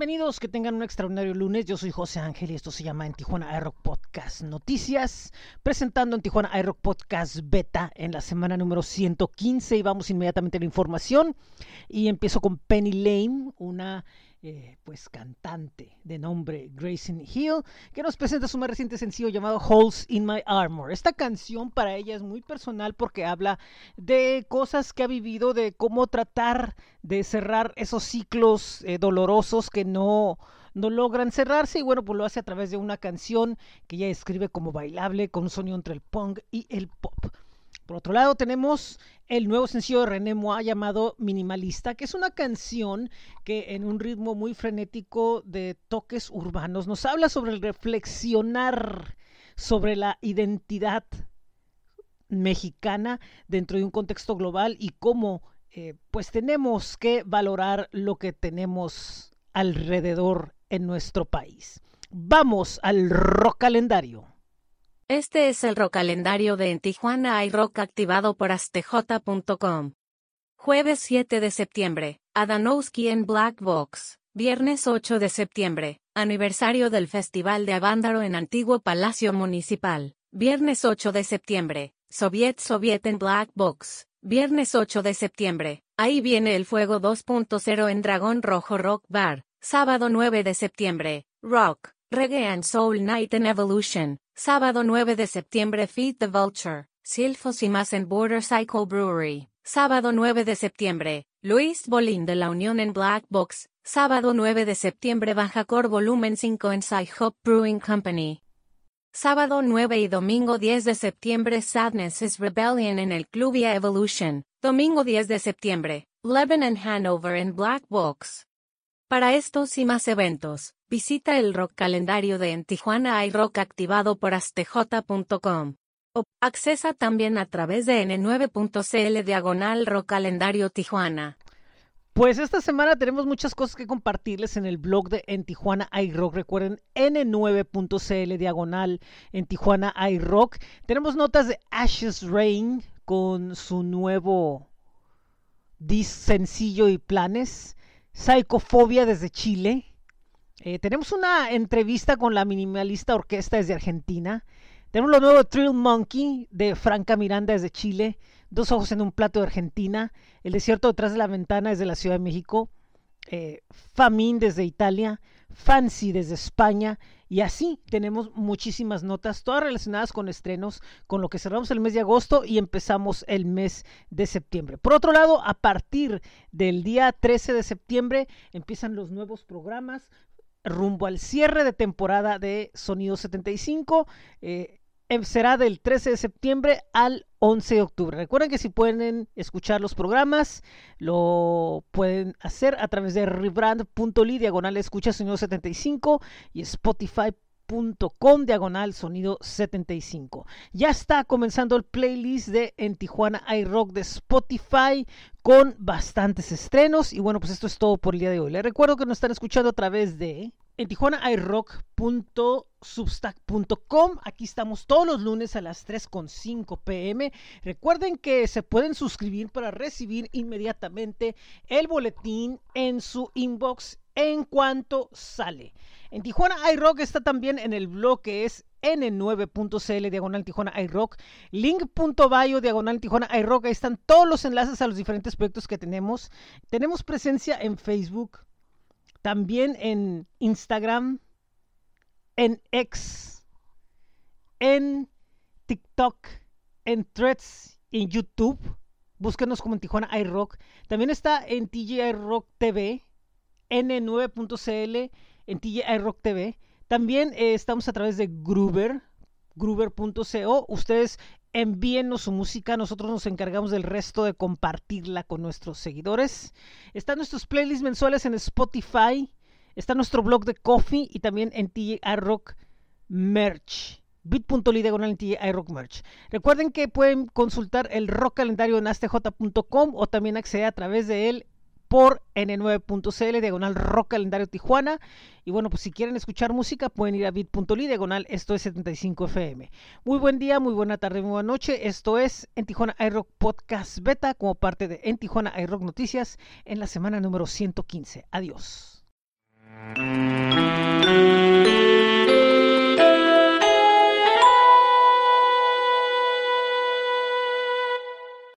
Bienvenidos, que tengan un extraordinario lunes. Yo soy José Ángel y esto se llama en Tijuana iRock Podcast Noticias, presentando en Tijuana iRock Podcast Beta en la semana número 115 y vamos inmediatamente a la información y empiezo con Penny Lane, una eh, pues cantante de nombre Grayson Hill, que nos presenta su más reciente sencillo llamado Holes in My Armor. Esta canción para ella es muy personal porque habla de cosas que ha vivido, de cómo tratar de cerrar esos ciclos eh, dolorosos que no no logran cerrarse y bueno, pues lo hace a través de una canción que ella escribe como bailable con un sonido entre el punk y el pop. Por otro lado, tenemos el nuevo sencillo de René Moa llamado Minimalista, que es una canción que en un ritmo muy frenético de toques urbanos nos habla sobre el reflexionar sobre la identidad mexicana dentro de un contexto global y cómo eh, pues tenemos que valorar lo que tenemos alrededor en nuestro país. Vamos al rock calendario. Este es el rock calendario de En Tijuana iRock activado por astj.com. Jueves 7 de septiembre, Adanowski en Black Box. Viernes 8 de septiembre, aniversario del Festival de Avándaro en Antiguo Palacio Municipal. Viernes 8 de septiembre, Soviet Soviet en Black Box. Viernes 8 de septiembre, ahí viene el fuego 2.0 en Dragón Rojo Rock Bar. Sábado 9 de septiembre, Rock, Reggae and Soul Night in Evolution. Sábado 9 de septiembre Feed the Vulture, Silfos y más en Border Cycle Brewery. Sábado 9 de septiembre, Luis Bolín de la Unión en Black Box. Sábado 9 de septiembre Bajacor Volumen 5 en Hop Brewing Company. Sábado 9 y domingo 10 de septiembre Sadness is Rebellion en el Clubia Evolution. Domingo 10 de septiembre, Lebanon Hanover en Black Box. Para estos y más eventos, visita el rock calendario de En Tijuana iRock activado por astj.com. O accesa también a través de n9.cl diagonal rock calendario Tijuana. Pues esta semana tenemos muchas cosas que compartirles en el blog de En Tijuana iRock. Recuerden n9.cl diagonal en Tijuana iRock. Tenemos notas de Ashes Rain con su nuevo disc sencillo y planes. Psicofobia desde Chile. Eh, tenemos una entrevista con la minimalista orquesta desde Argentina. Tenemos lo nuevo Thrill Monkey de Franca Miranda desde Chile. Dos ojos en un plato de Argentina. El desierto detrás de la ventana desde la Ciudad de México. Eh, Famin desde Italia. Fancy desde España. Y así tenemos muchísimas notas, todas relacionadas con estrenos, con lo que cerramos el mes de agosto y empezamos el mes de septiembre. Por otro lado, a partir del día 13 de septiembre empiezan los nuevos programas rumbo al cierre de temporada de Sonido 75. Eh, Em, será del 13 de septiembre al 11 de octubre. Recuerden que si pueden escuchar los programas, lo pueden hacer a través de rebrand.ly, diagonal escucha sonido 75 y spotify.com, diagonal sonido 75. Ya está comenzando el playlist de En Tijuana iRock de Spotify con bastantes estrenos. Y bueno, pues esto es todo por el día de hoy. Les recuerdo que nos están escuchando a través de en Tijuana iRock.substack.com. Aquí estamos todos los lunes a las 3.5 pm. Recuerden que se pueden suscribir para recibir inmediatamente el boletín en su inbox en cuanto sale. En Tijuana iRock está también en el blog que es n9.cl diagonal Tijuana iRock, link.bio diagonal Tijuana iRock. Ahí están todos los enlaces a los diferentes proyectos que tenemos. Tenemos presencia en Facebook, también en Instagram, en X, en TikTok, en Threads, en YouTube. Búsquenos como en Tijuana iRock. También está en TGI Rock TV, N9.cl, en TGI Rock TV. También eh, estamos a través de Groover, groover.co. Ustedes envíennos su música, nosotros nos encargamos del resto de compartirla con nuestros seguidores. Están nuestros playlists mensuales en Spotify, está nuestro blog de Coffee y también en TJ Rock Merch. bit.ly diagonal en Rock Merch. Recuerden que pueden consultar el rock calendario en astj.com o también acceder a través de él por n9.cl, diagonal rock calendario Tijuana. Y bueno, pues si quieren escuchar música, pueden ir a bit.ly, diagonal esto es 75 FM. Muy buen día, muy buena tarde, muy buena noche. Esto es En Tijuana iRock Podcast Beta, como parte de En Tijuana iRock Noticias, en la semana número 115. Adiós.